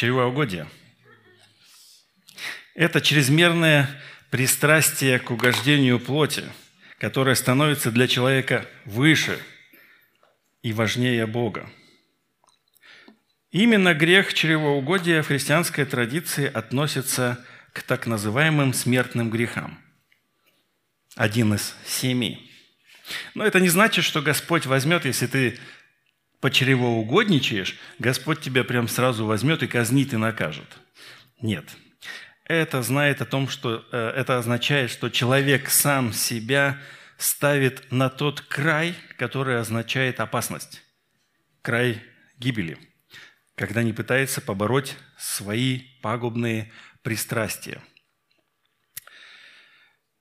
Чревоугодие – это чрезмерное пристрастие к угождению плоти, которое становится для человека выше и важнее Бога. Именно грех чревоугодия в христианской традиции относится к так называемым смертным грехам. Один из семи. Но это не значит, что Господь возьмет, если ты почревоугодничаешь, Господь тебя прям сразу возьмет и казнит и накажет. Нет. Это знает о том, что э, это означает, что человек сам себя ставит на тот край, который означает опасность, край гибели, когда не пытается побороть свои пагубные пристрастия.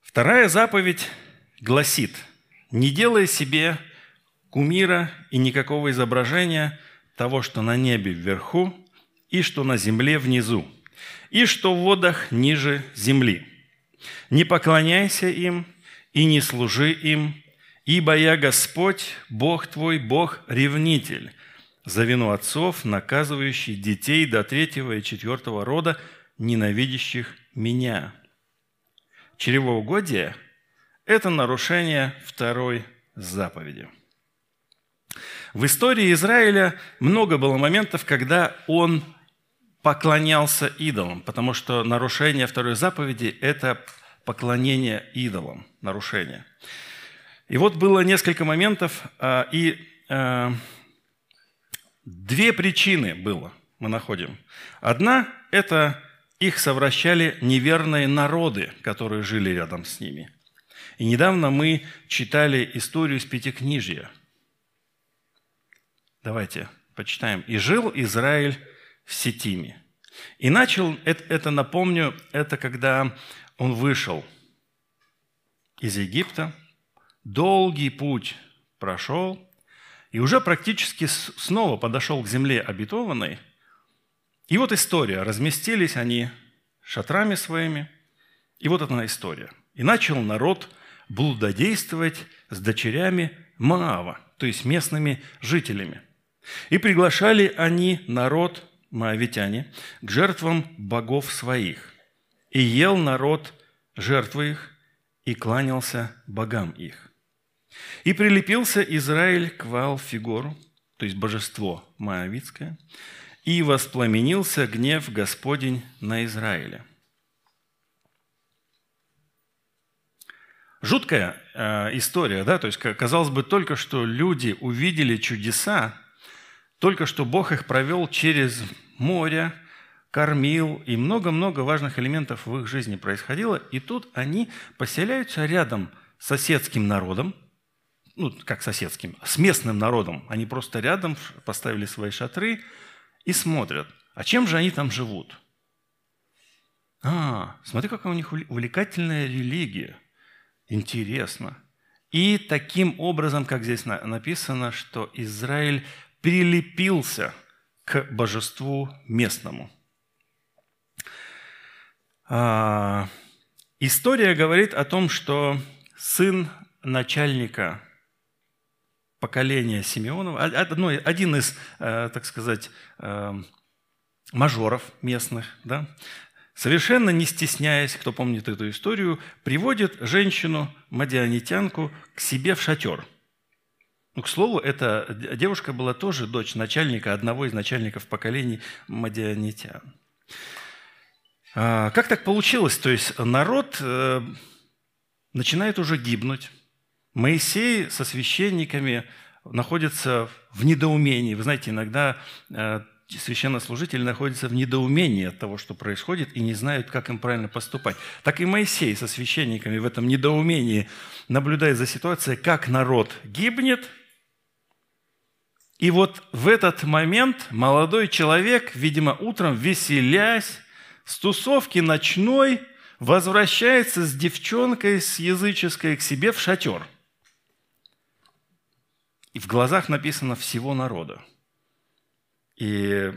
Вторая заповедь гласит, не делай себе кумира и никакого изображения того, что на небе вверху, и что на земле внизу, и что в водах ниже земли. Не поклоняйся им и не служи им, ибо я Господь, Бог твой, Бог ревнитель, за вину отцов, наказывающий детей до третьего и четвертого рода, ненавидящих меня». Чревоугодие – это нарушение второй заповеди – в истории Израиля много было моментов, когда он поклонялся идолам, потому что нарушение второй заповеди – это поклонение идолам, нарушение. И вот было несколько моментов, а, и а, две причины было, мы находим. Одна – это их совращали неверные народы, которые жили рядом с ними. И недавно мы читали историю из Пятикнижья – Давайте почитаем. «И жил Израиль в Сетиме». И начал, это, это напомню, это когда он вышел из Египта, долгий путь прошел, и уже практически снова подошел к земле обетованной. И вот история. Разместились они шатрами своими. И вот одна история. И начал народ блудодействовать с дочерями Маава, то есть местными жителями – и приглашали они народ, моавитяне, к жертвам богов своих. И ел народ жертвы их, и кланялся богам их. И прилепился Израиль к Ваал-Фигору, то есть божество моавитское, и воспламенился гнев Господень на Израиле. Жуткая э, история, да, то есть казалось бы только что люди увидели чудеса, только что Бог их провел через море, кормил, и много-много важных элементов в их жизни происходило. И тут они поселяются рядом с соседским народом, ну, как соседским, с местным народом. Они просто рядом поставили свои шатры и смотрят, а чем же они там живут? А, смотри, какая у них увлекательная религия. Интересно. И таким образом, как здесь написано, что Израиль прилепился к божеству местному. А, история говорит о том, что сын начальника поколения Симеонова, один из, э, так сказать, э, мажоров местных, да, совершенно не стесняясь, кто помнит эту историю, приводит женщину, мадианитянку, к себе в шатер – ну, к слову, эта девушка была тоже дочь начальника, одного из начальников поколений мадианитян. А, как так получилось? То есть народ э, начинает уже гибнуть. Моисей со священниками находится в недоумении. Вы знаете, иногда э, священнослужители находятся в недоумении от того, что происходит, и не знают, как им правильно поступать. Так и Моисей со священниками в этом недоумении наблюдает за ситуацией, как народ гибнет – и вот в этот момент молодой человек, видимо, утром веселясь, с тусовки ночной, возвращается с девчонкой, с языческой к себе в шатер. И в глазах написано «всего народа». И,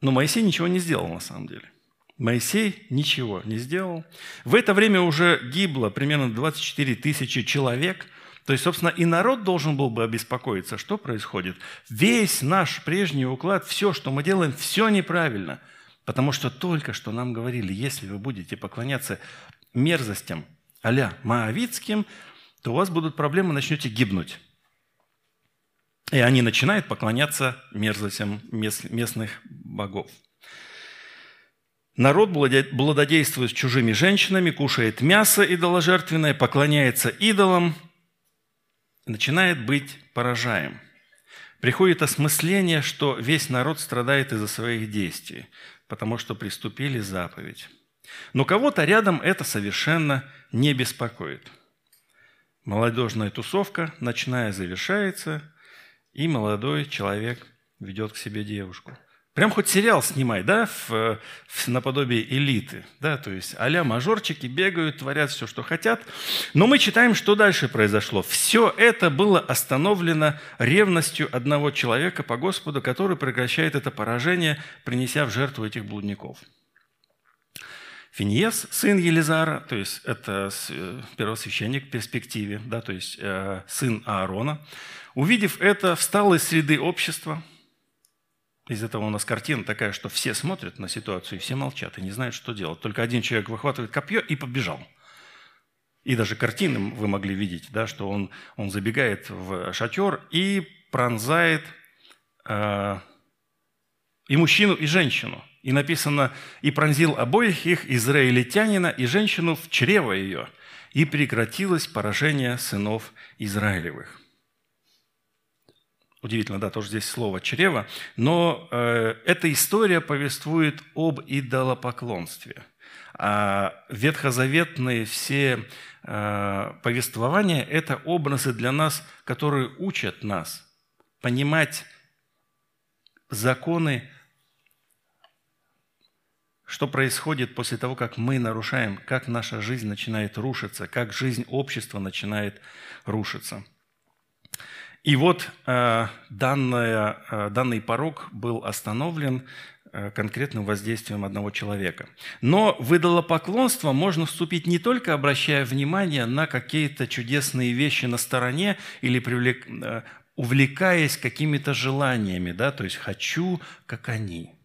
но Моисей ничего не сделал на самом деле. Моисей ничего не сделал. В это время уже гибло примерно 24 тысячи человек – То есть, собственно, и народ должен был бы обеспокоиться, что происходит. Весь наш прежний уклад, все, что мы делаем, все неправильно. Потому что только что нам говорили, если вы будете поклоняться мерзостям а-ля Моавицким, то у вас будут проблемы, начнете гибнуть. И они начинают поклоняться мерзостям местных богов. Народ благодействует чужими женщинами, кушает мясо идоложертвенное, поклоняется идолам, начинает быть поражаем. Приходит осмысление, что весь народ страдает из-за своих действий, потому что приступили заповедь. Но кого-то рядом это совершенно не беспокоит. Молодежная тусовка, ночная завершается, и молодой человек ведет к себе девушку – Прям хоть сериал снимай, да, в, в, наподобие элиты, да, то есть а мажорчики бегают, творят все, что хотят. Но мы читаем, что дальше произошло. Все это было остановлено ревностью одного человека по Господу, который прекращает это поражение, принеся в жертву этих блудников. Финиес, сын Елизара, то есть это э, первосвященник в перспективе, да, то есть э, сын Аарона, увидев это, встал из среды общества – из этого у нас картина такая, что все смотрят на ситуацию, и все молчат, и не знают, что делать. Только один человек выхватывает копье и побежал. И даже картины вы могли видеть, да, что он, он забегает в шатер и пронзает э, и мужчину, и женщину. И написано, и пронзил обоих их, израильтянина и женщину, в чрево ее, и прекратилось поражение сынов Израилевых. Удивительно, да, тоже здесь слово «чрево». Но э, эта история повествует об идолопоклонстве. А ветхозаветные все э, повествования – это образы для нас, которые учат нас понимать законы, что происходит после того, как мы нарушаем, как наша жизнь начинает рушиться, как жизнь общества начинает рушиться – и вот э, данное, э, данный порог был остановлен э, конкретным воздействием одного человека. Но в идолопоклонство можно вступить не только обращая внимание на какие-то чудесные вещи на стороне или привлек, увлекаясь какими-то желаниями, да, то есть «хочу, как они».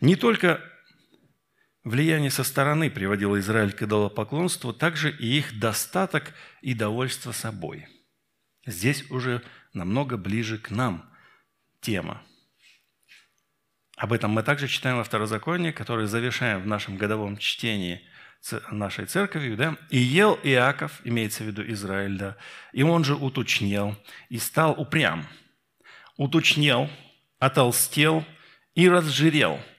Не только Влияние со стороны приводило Израиль к идолопоклонству, также и их достаток и довольство собой. Здесь уже намного ближе к нам тема. Об этом мы также читаем во Второзаконии, которое завершаем в нашем годовом чтении нашей церковью. Да? «И ел Иаков, имеется в виду Израиль, да, и он же уточнел, и стал упрям. Уточнел, отолстел и разжирел –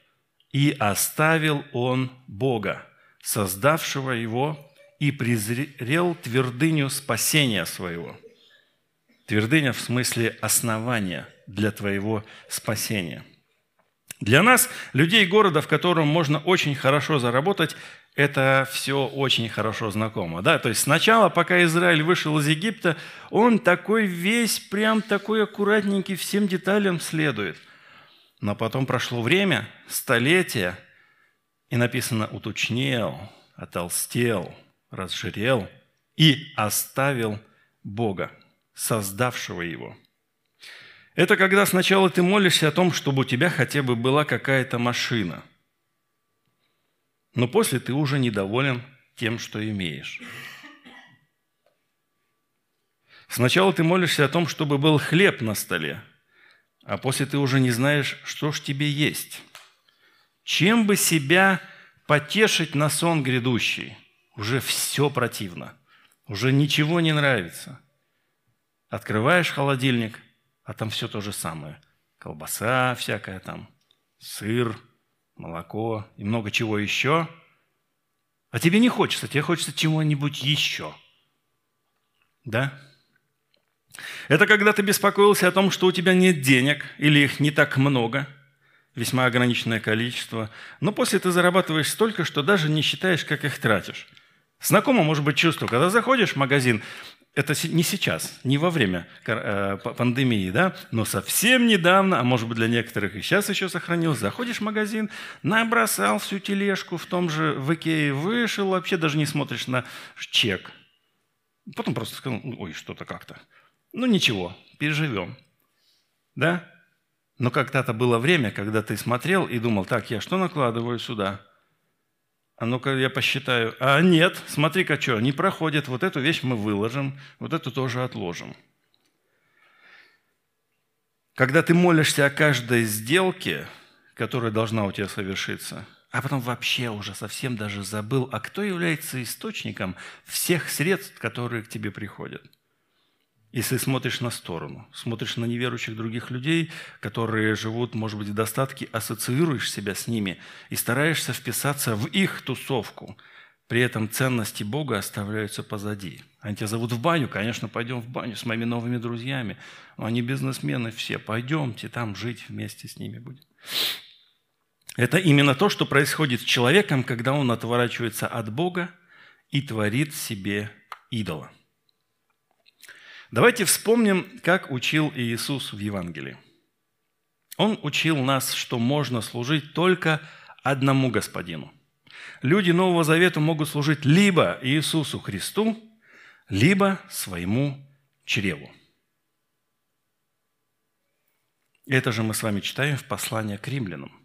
и оставил он Бога, создавшего его, и презрел твердыню спасения своего. Твердыня в смысле основания для твоего спасения. Для нас, людей города, в котором можно очень хорошо заработать, это все очень хорошо знакомо. Да? То есть сначала, пока Израиль вышел из Египта, он такой весь, прям такой аккуратненький, всем деталям следует – но потом прошло время, столетия, и написано «уточнел», «отолстел», «разжирел» и «оставил Бога, создавшего его». Это когда сначала ты молишься о том, чтобы у тебя хотя бы была какая-то машина, но после ты уже недоволен тем, что имеешь. Сначала ты молишься о том, чтобы был хлеб на столе – а после ты уже не знаешь, что ж тебе есть. Чем бы себя потешить на сон грядущий? Уже все противно, уже ничего не нравится. Открываешь холодильник, а там все то же самое. Колбаса всякая там, сыр, молоко и много чего еще. А тебе не хочется, тебе хочется чего-нибудь еще. Да? Это когда ты беспокоился о том, что у тебя нет денег или их не так много, весьма ограниченное количество, но после ты зарабатываешь столько, что даже не считаешь, как их тратишь. Знакомо может быть чувство, когда заходишь в магазин, это не сейчас, не во время э, пандемии, да, но совсем недавно, а может быть для некоторых и сейчас еще сохранилось, заходишь в магазин, набросал всю тележку в том же в Икее, вышел, вообще даже не смотришь на чек. Потом просто сказал, ой, что-то как-то. Ну ничего, переживем. Да? Но когда-то было время, когда ты смотрел и думал, так, я что накладываю сюда? А ну-ка я посчитаю. А нет, смотри-ка что, не проходит. Вот эту вещь мы выложим, вот эту тоже отложим. Когда ты молишься о каждой сделке, которая должна у тебя совершиться, а потом вообще уже совсем даже забыл, а кто является источником всех средств, которые к тебе приходят – если смотришь на сторону, смотришь на неверующих других людей, которые живут, может быть, в достатке, ассоциируешь себя с ними и стараешься вписаться в их тусовку, при этом ценности Бога оставляются позади. Они тебя зовут в баню, конечно, пойдем в баню с моими новыми друзьями. Но они бизнесмены все, пойдемте там жить вместе с ними будем. Это именно то, что происходит с человеком, когда он отворачивается от Бога и творит себе идола. Давайте вспомним, как учил Иисус в Евангелии. Он учил нас, что можно служить только одному Господину. Люди Нового Завета могут служить либо Иисусу Христу, либо своему чреву. Это же мы с вами читаем в послании к римлянам.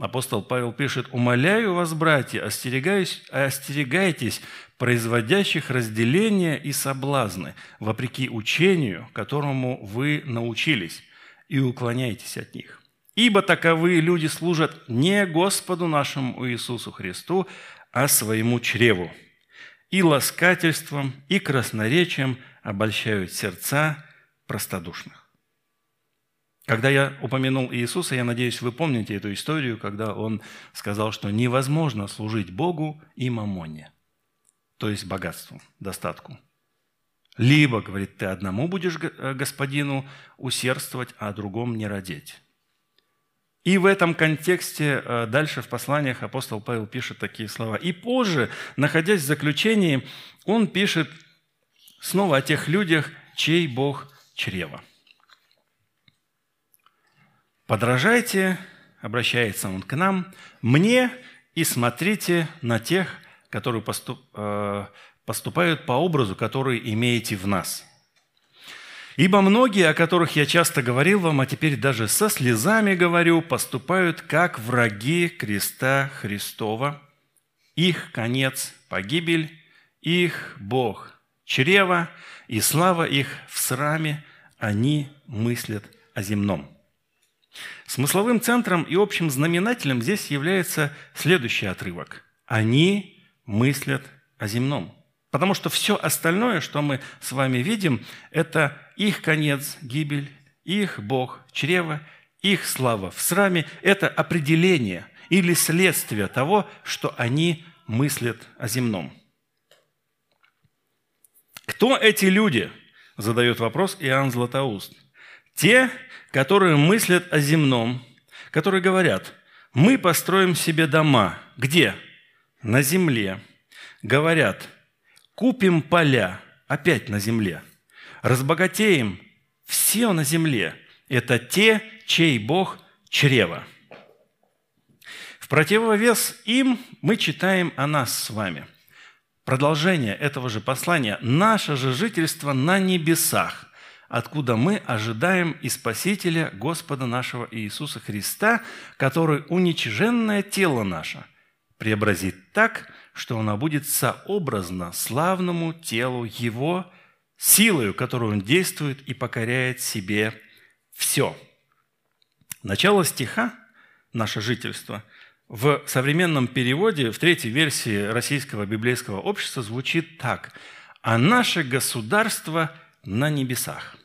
Апостол Павел пишет, «Умоляю вас, братья, остерегайтесь производящих разделения и соблазны, вопреки учению, которому вы научились, и уклоняйтесь от них. Ибо таковые люди служат не Господу нашему Иисусу Христу, а своему чреву, и ласкательством, и красноречием обольщают сердца простодушных. Когда я упомянул Иисуса, я надеюсь, вы помните эту историю, когда он сказал, что невозможно служить Богу и мамоне – то есть богатству, достатку. Либо, говорит, ты одному будешь э, господину усердствовать, а другому не родить. И в этом контексте э, дальше в посланиях апостол Павел пишет такие слова. И позже, находясь в заключении, он пишет снова о тех людях, чей Бог чрева. «Подражайте, — обращается он к нам, — мне и смотрите на тех, которые поступ, э, поступают по образу, который имеете в нас. Ибо многие, о которых я часто говорил вам, а теперь даже со слезами говорю, поступают как враги креста Христова. Их конец – погибель, их Бог – чрево, и слава их в сраме, они мыслят о земном. Смысловым центром и общим знаменателем здесь является следующий отрывок. Они мыслят о земном. Потому что все остальное, что мы с вами видим, это их конец, гибель, их Бог, чрево, их слава в сраме – это определение или следствие того, что они мыслят о земном. Кто эти люди? Задает вопрос Иоанн Златоуст. Те, которые мыслят о земном, которые говорят, мы построим себе дома. Где? на земле, говорят, купим поля, опять на земле, разбогатеем, все на земле. Это те, чей Бог чрево. В противовес им мы читаем о нас с вами. Продолжение этого же послания – наше же жительство на небесах, откуда мы ожидаем и Спасителя Господа нашего Иисуса Христа, который уничиженное тело наше – преобразит так, что оно будет сообразно славному телу Его, силою, которую Он действует и покоряет себе все. Начало стиха «Наше жительство» в современном переводе, в третьей версии Российского библейского общества звучит так «А наше государство на небесах».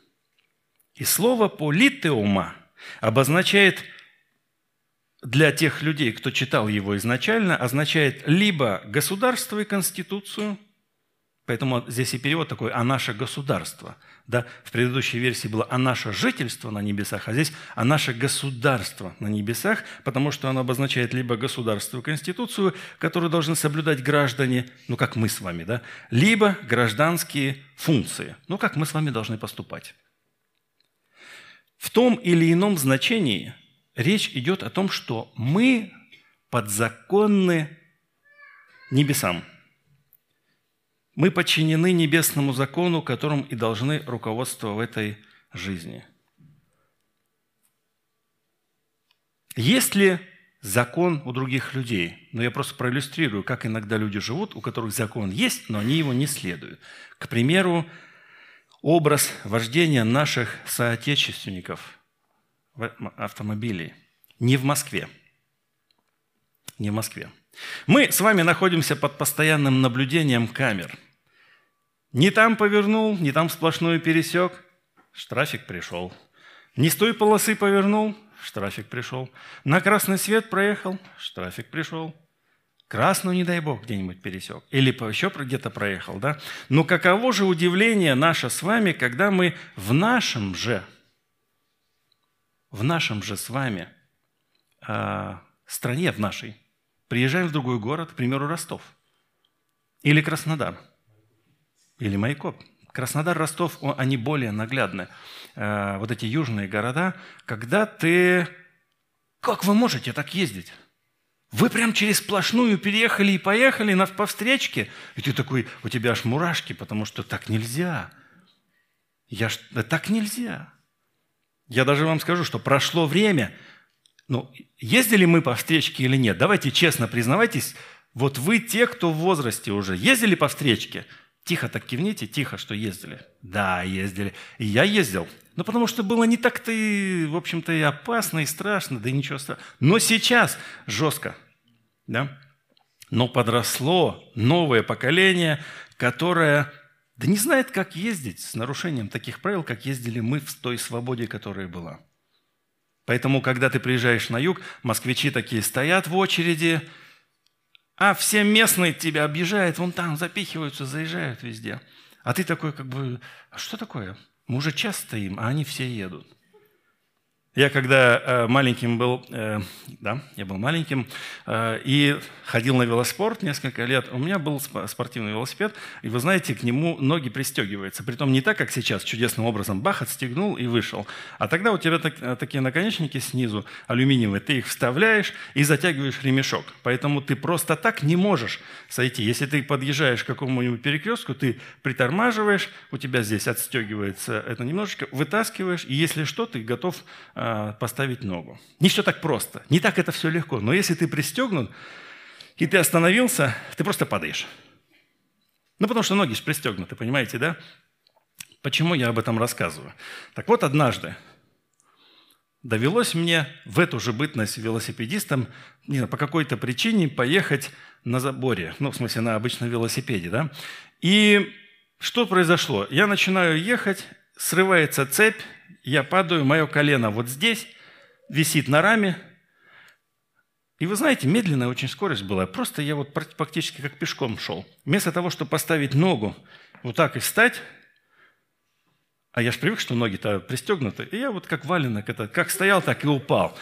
И слово «политеума» обозначает – для тех людей, кто читал его изначально, означает либо государство и конституцию, Поэтому здесь и перевод такой «а наше государство». Да? В предыдущей версии было «а наше жительство на небесах», а здесь «а наше государство на небесах», потому что оно обозначает либо государство конституцию, которую должны соблюдать граждане, ну, как мы с вами, да? либо гражданские функции, ну, как мы с вами должны поступать. В том или ином значении речь идет о том, что мы подзаконны небесам – мы подчинены небесному закону, которым и должны руководствоваться в этой жизни. Есть ли закон у других людей? Ну, я просто проиллюстрирую, как иногда люди живут, у которых закон есть, но они его не следуют. К примеру, образ вождения наших соотечественников в автомобиле. Не в Москве. Не в Москве. Мы с вами находимся под постоянным наблюдением камер – не там повернул, не там сплошную пересек, штрафик пришел. Не с той полосы повернул, штрафик пришел. На красный свет проехал, штрафик пришел. Красную, не дай бог, где-нибудь пересек. Или еще где-то проехал, да? Но каково же удивление наше с вами, когда мы в нашем же, в нашем же с вами э, стране, в нашей, приезжаем в другой город, к примеру, Ростов или Краснодар – или Майкоп. Краснодар, Ростов, они более наглядны. Э, вот эти южные города, когда ты... Как вы можете так ездить? Вы прям через сплошную переехали и поехали на, по встречке, и ты такой, у тебя аж мурашки, потому что так нельзя. Я ж, да так нельзя. Я даже вам скажу, что прошло время, ну, ездили мы по встречке или нет? Давайте честно признавайтесь, вот вы те, кто в возрасте уже, ездили по встречке – Тихо так кивните, тихо, что ездили. Да, ездили. И я ездил. Ну, потому что было не так-то и, в общем-то, и опасно, и страшно, да и ничего страшного. Но сейчас жестко. Да? Но подросло новое поколение, которое да не знает, как ездить с нарушением таких правил, как ездили мы в той свободе, которая была. Поэтому, когда ты приезжаешь на юг, москвичи такие стоят в очереди – а все местные тебя объезжают, вон там запихиваются, заезжают везде. А ты такой как бы, а что такое? Мы уже час стоим, а они все едут. Я когда э, маленьким был, э, да, я был маленьким, э, и ходил на велоспорт несколько лет, у меня был спортивный велосипед, и вы знаете, к нему ноги пристегиваются. Притом не так, как сейчас, чудесным образом бах, отстегнул и вышел. А тогда у тебя так, такие наконечники снизу, алюминиевые, ты их вставляешь и затягиваешь ремешок. Поэтому ты просто так не можешь сойти. Если ты подъезжаешь к какому-нибудь перекрестку, ты притормаживаешь, у тебя здесь отстегивается это немножечко, вытаскиваешь, и если что, ты готов поставить ногу. Не все так просто, не так это все легко. Но если ты пристегнут, и ты остановился, ты просто падаешь. Ну, потому что ноги же пристегнуты, понимаете, да? Почему я об этом рассказываю? Так вот, однажды довелось мне в эту же бытность велосипедистом не знаю, по какой-то причине поехать на заборе, ну, в смысле, на обычном велосипеде, да? И что произошло? Я начинаю ехать, срывается цепь, я падаю, мое колено вот здесь, висит на раме. И вы знаете, медленная очень скорость была. Просто я вот практически как пешком шел. Вместо того, чтобы поставить ногу вот так и встать, а я же привык, что ноги-то пристегнуты, и я вот как валенок, это, как стоял, так и упал.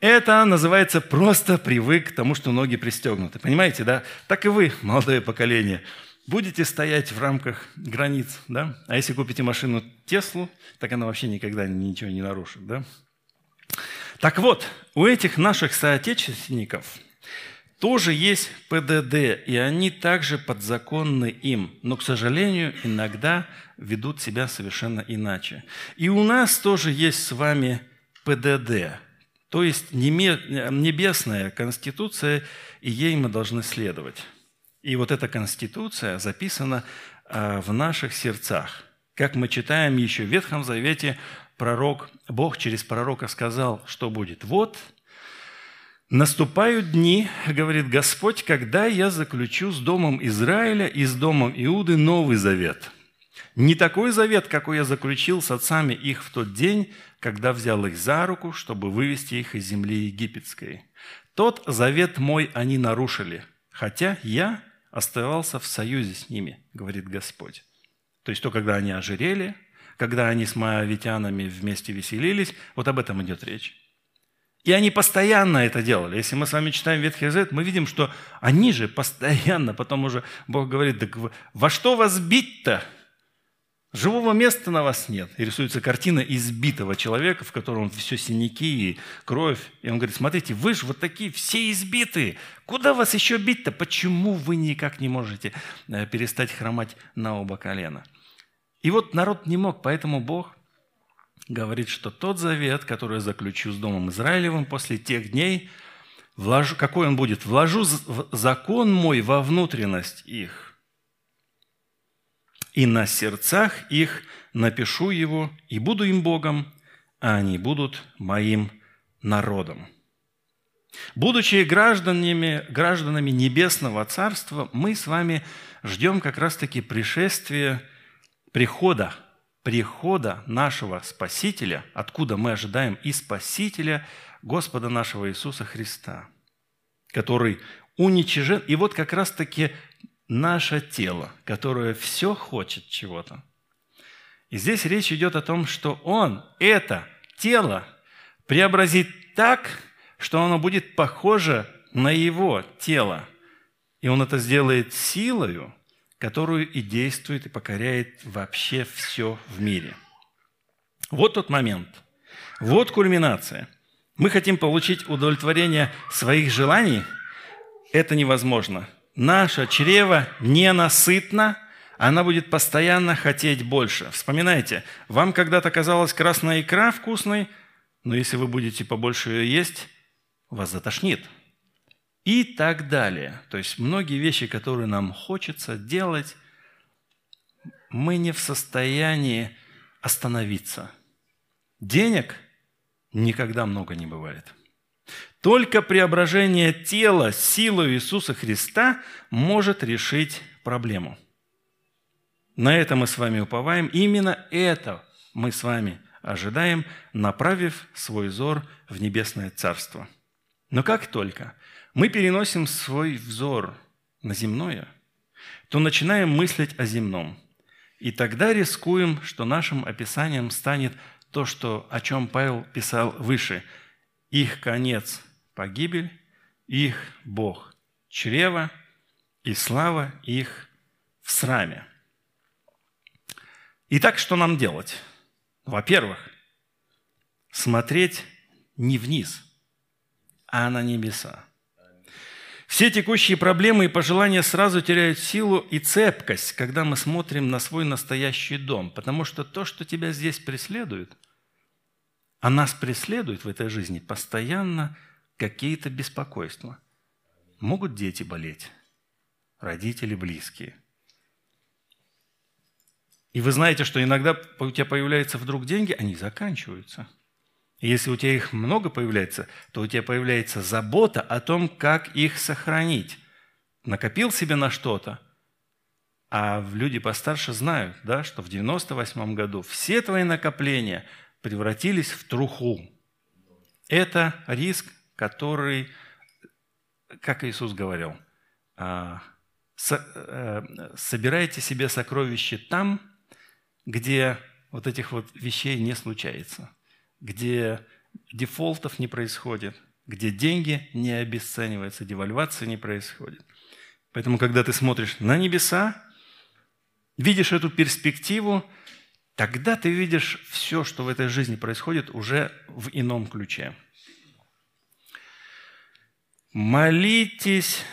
Это называется просто привык к тому, что ноги пристегнуты. Понимаете, да? Так и вы, молодое поколение – будете стоять в рамках границ, да? А если купите машину Теслу, так она вообще никогда ничего не нарушит, да? Так вот, у этих наших соотечественников тоже есть ПДД, и они также подзаконны им, но, к сожалению, иногда ведут себя совершенно иначе. И у нас тоже есть с вами ПДД, то есть небесная конституция, и ей мы должны следовать. И вот эта конституция записана а, в наших сердцах. Как мы читаем еще в Ветхом Завете, пророк, Бог через пророка сказал, что будет. Вот наступают дни, говорит Господь, когда я заключу с домом Израиля и с домом Иуды новый завет. Не такой завет, какой я заключил с отцами их в тот день, когда взял их за руку, чтобы вывести их из земли египетской. Тот завет мой они нарушили, хотя я оставался в союзе с ними, говорит Господь. То есть то, когда они ожирели, когда они с моавитянами вместе веселились, вот об этом идет речь. И они постоянно это делали. Если мы с вами читаем Ветхий Завет, мы видим, что они же постоянно, потом уже Бог говорит, так во что вас бить-то? Живого места на вас нет. И рисуется картина избитого человека, в котором все синяки и кровь. И он говорит, смотрите, вы же вот такие все избитые. Куда вас еще бить-то? Почему вы никак не можете э, перестать хромать на оба колена? И вот народ не мог, поэтому Бог говорит, что тот завет, который я заключу с Домом Израилевым после тех дней, вложу, какой он будет? Вложу закон мой во внутренность их, и на сердцах их напишу его, и буду им Богом, а они будут моим народом. Будучи гражданами, гражданами Небесного Царства, мы с вами ждем как раз-таки пришествия, прихода прихода нашего Спасителя, откуда мы ожидаем и Спасителя Господа нашего Иисуса Христа, который уничижен. И вот как раз-таки наше тело, которое все хочет чего-то. И здесь речь идет о том, что Он это тело преобразит так, что оно будет похоже на Его тело. И Он это сделает силою, которую и действует, и покоряет вообще все в мире. Вот тот момент. Вот кульминация. Мы хотим получить удовлетворение своих желаний. Это невозможно. Наше чрево ненасытно, она будет постоянно хотеть больше. Вспоминайте, вам когда-то казалась красная икра вкусной, но если вы будете побольше ее есть, вас затошнит – и так далее. То есть многие вещи, которые нам хочется делать, мы не в состоянии остановиться. Денег никогда много не бывает. Только преображение тела силой Иисуса Христа может решить проблему. На это мы с вами уповаем. Именно это мы с вами ожидаем, направив свой взор в небесное Царство. Но как только – мы переносим свой взор на земное, то начинаем мыслить о земном. И тогда рискуем, что нашим описанием станет то, что, о чем Павел писал выше. Их конец – погибель, их Бог – чрево, и слава их в сраме. Итак, что нам делать? Во-первых, смотреть не вниз, а на небеса. Все текущие проблемы и пожелания сразу теряют силу и цепкость, когда мы смотрим на свой настоящий дом. Потому что то, что тебя здесь преследует, а нас преследует в этой жизни постоянно какие-то беспокойства. Могут дети болеть, родители близкие. И вы знаете, что иногда у тебя появляются вдруг деньги, они заканчиваются – если у тебя их много появляется, то у тебя появляется забота о том, как их сохранить. Накопил себе на что-то, а люди постарше знают, да, что в 98 году все твои накопления превратились в труху. Это риск, который, как Иисус говорил, а, э, собирайте себе сокровища там, где вот этих вот вещей не случается где дефолтов не происходит, где деньги не обесцениваются, девальвации не происходит. Поэтому, когда ты смотришь на небеса, видишь эту перспективу, тогда ты видишь все, что в этой жизни происходит, уже в ином ключе. Молитесь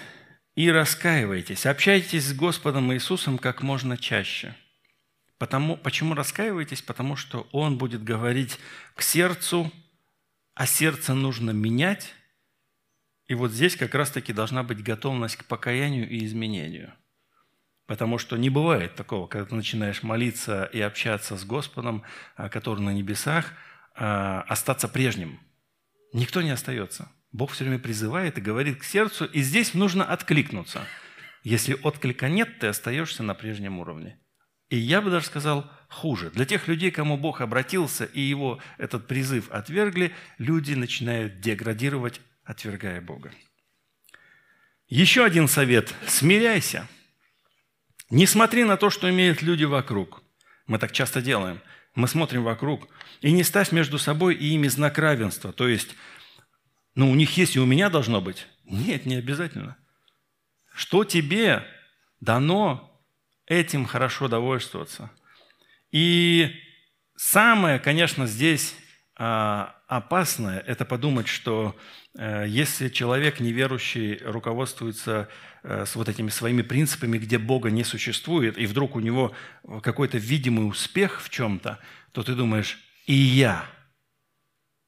и раскаивайтесь. Общайтесь с Господом Иисусом как можно чаще – Потому, почему раскаиваетесь? Потому что Он будет говорить к сердцу, а сердце нужно менять. И вот здесь как раз-таки должна быть готовность к покаянию и изменению. Потому что не бывает такого, когда ты начинаешь молиться и общаться с Господом, а, который на небесах, а, остаться прежним. Никто не остается. Бог все время призывает и говорит к сердцу, и здесь нужно откликнуться. Если отклика нет, ты остаешься на прежнем уровне. И я бы даже сказал хуже. Для тех людей, кому Бог обратился и его этот призыв отвергли, люди начинают деградировать, отвергая Бога. Еще один совет – смиряйся. Не смотри на то, что имеют люди вокруг. Мы так часто делаем. Мы смотрим вокруг. И не ставь между собой и ими знак равенства. То есть, ну, у них есть, и у меня должно быть. Нет, не обязательно. Что тебе дано, этим хорошо довольствоваться. И самое, конечно, здесь а, опасное – это подумать, что э, если человек неверующий руководствуется э, с вот этими своими принципами, где Бога не существует, и вдруг у него какой-то видимый успех в чем-то, то ты думаешь, и я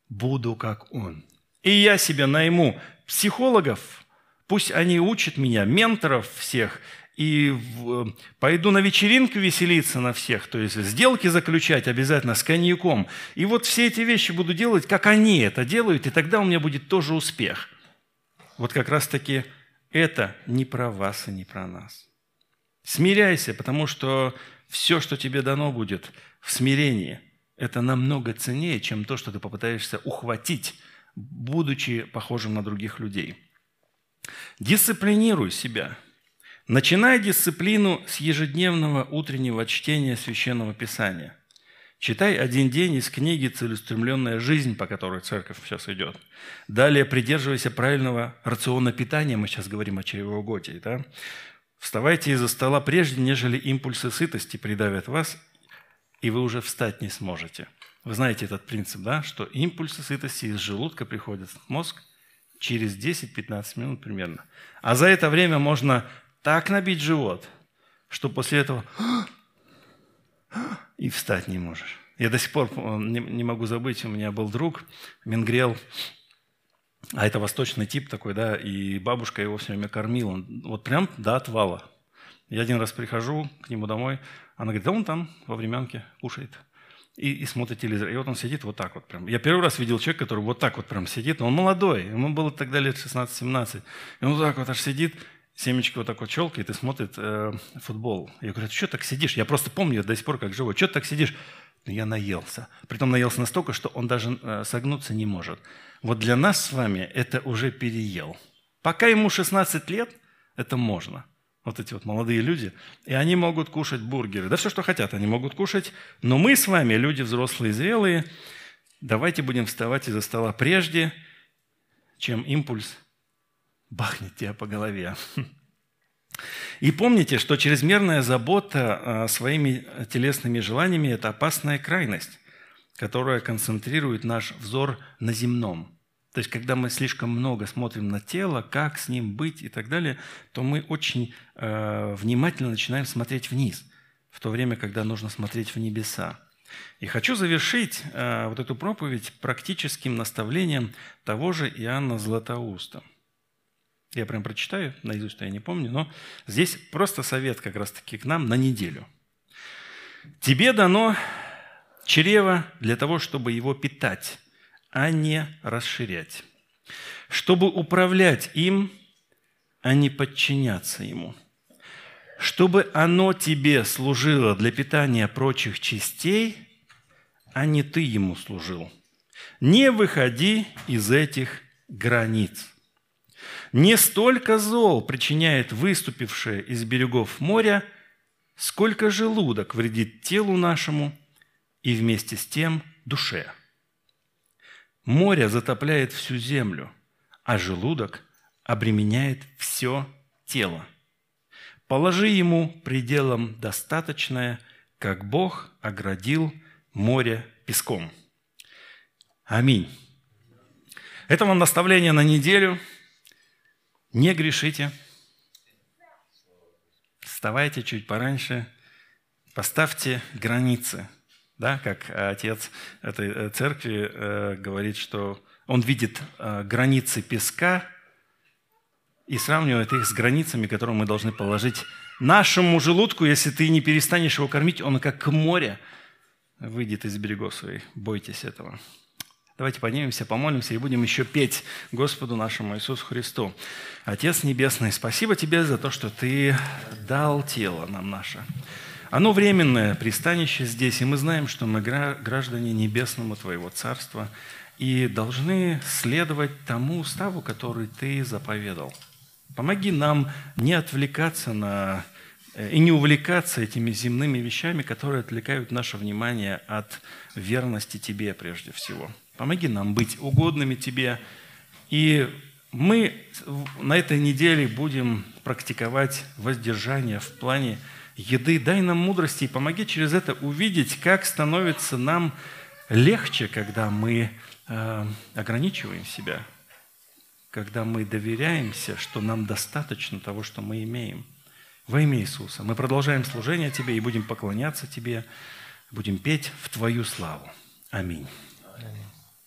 буду как он. И я себе найму психологов, пусть они учат меня, менторов всех, и в, пойду на вечеринку веселиться на всех, то есть сделки заключать обязательно с коньяком. И вот все эти вещи буду делать, как они это делают, и тогда у меня будет тоже успех. Вот как раз-таки это не про вас и не про нас. Смиряйся, потому что все, что тебе дано будет в смирении, это намного ценнее, чем то, что ты попытаешься ухватить, будучи похожим на других людей. Дисциплинируй себя – Начинай дисциплину с ежедневного утреннего чтения Священного Писания. Читай один день из книги «Целеустремленная жизнь», по которой церковь сейчас идет. Далее придерживайся правильного рациона питания. Мы сейчас говорим о чревоугодии. Да? Вставайте из-за стола прежде, нежели импульсы сытости придавят вас, и вы уже встать не сможете. Вы знаете этот принцип, да? Что импульсы сытости из желудка приходят в мозг через 10-15 минут примерно. А за это время можно так набить живот, что после этого и встать не можешь. Я до сих пор не, могу забыть, у меня был друг, Мингрел, а это восточный тип такой, да, и бабушка его все время кормила. Вот прям до отвала. Я один раз прихожу к нему домой, она говорит, да он там во временке кушает. И, и смотрит телевизор. И вот он сидит вот так вот прям. Я первый раз видел человека, который вот так вот прям сидит. Он молодой, ему было тогда лет 16-17. И он вот так вот аж сидит семечки вот так вот и смотрит э, футбол. Я говорю, ты что так сидишь? Я просто помню до сих пор, как живой. Что ты так сидишь? Ну, я наелся. Притом наелся настолько, что он даже э, согнуться не может. Вот для нас с вами это уже переел. Пока ему 16 лет, это можно. Вот эти вот молодые люди. И они могут кушать бургеры. Да все, что хотят, они могут кушать. Но мы с вами, люди взрослые и зрелые, давайте будем вставать из-за стола прежде, чем импульс бахнет тебя по голове. И помните, что чрезмерная забота а, своими телесными желаниями – это опасная крайность, которая концентрирует наш взор на земном. То есть, когда мы слишком много смотрим на тело, как с ним быть и так далее, то мы очень э, внимательно начинаем смотреть вниз, в то время, когда нужно смотреть в небеса. И хочу завершить э, вот эту проповедь практическим наставлением того же Иоанна Златоуста – я прям прочитаю, наизусть я не помню, но здесь просто совет как раз-таки к нам на неделю. Тебе дано чрево для того, чтобы его питать, а не расширять. Чтобы управлять им, а не подчиняться ему. Чтобы оно тебе служило для питания прочих частей, а не ты ему служил. Не выходи из этих границ. Не столько зол причиняет выступившее из берегов моря, сколько желудок вредит телу нашему и вместе с тем душе. Море затопляет всю землю, а желудок обременяет все тело. Положи ему пределом достаточное, как Бог оградил море песком. Аминь. Это вам наставление на неделю – не грешите. Вставайте чуть пораньше. Поставьте границы. Да, как отец этой э, церкви э, говорит, что он видит э, границы песка и сравнивает их с границами, которые мы должны положить нашему желудку. Если ты не перестанешь его кормить, он как море выйдет из берегов своих. Бойтесь этого. Давайте поднимемся, помолимся и будем еще петь Господу нашему Иисусу Христу. Отец Небесный, спасибо Тебе за то, что Ты дал тело нам наше. Оно временное, пристанище здесь, и мы знаем, что мы граждане небесному Твоего Царства и должны следовать тому уставу, который Ты заповедал. Помоги нам не отвлекаться на э, и не увлекаться этими земными вещами, которые отвлекают наше внимание от верности Тебе прежде всего. Помоги нам быть угодными Тебе. И мы на этой неделе будем практиковать воздержание в плане еды. Дай нам мудрости и помоги через это увидеть, как становится нам легче, когда мы э, ограничиваем себя, когда мы доверяемся, что нам достаточно того, что мы имеем. Во имя Иисуса. Мы продолжаем служение Тебе и будем поклоняться Тебе, будем петь в Твою славу. Аминь. Аминь.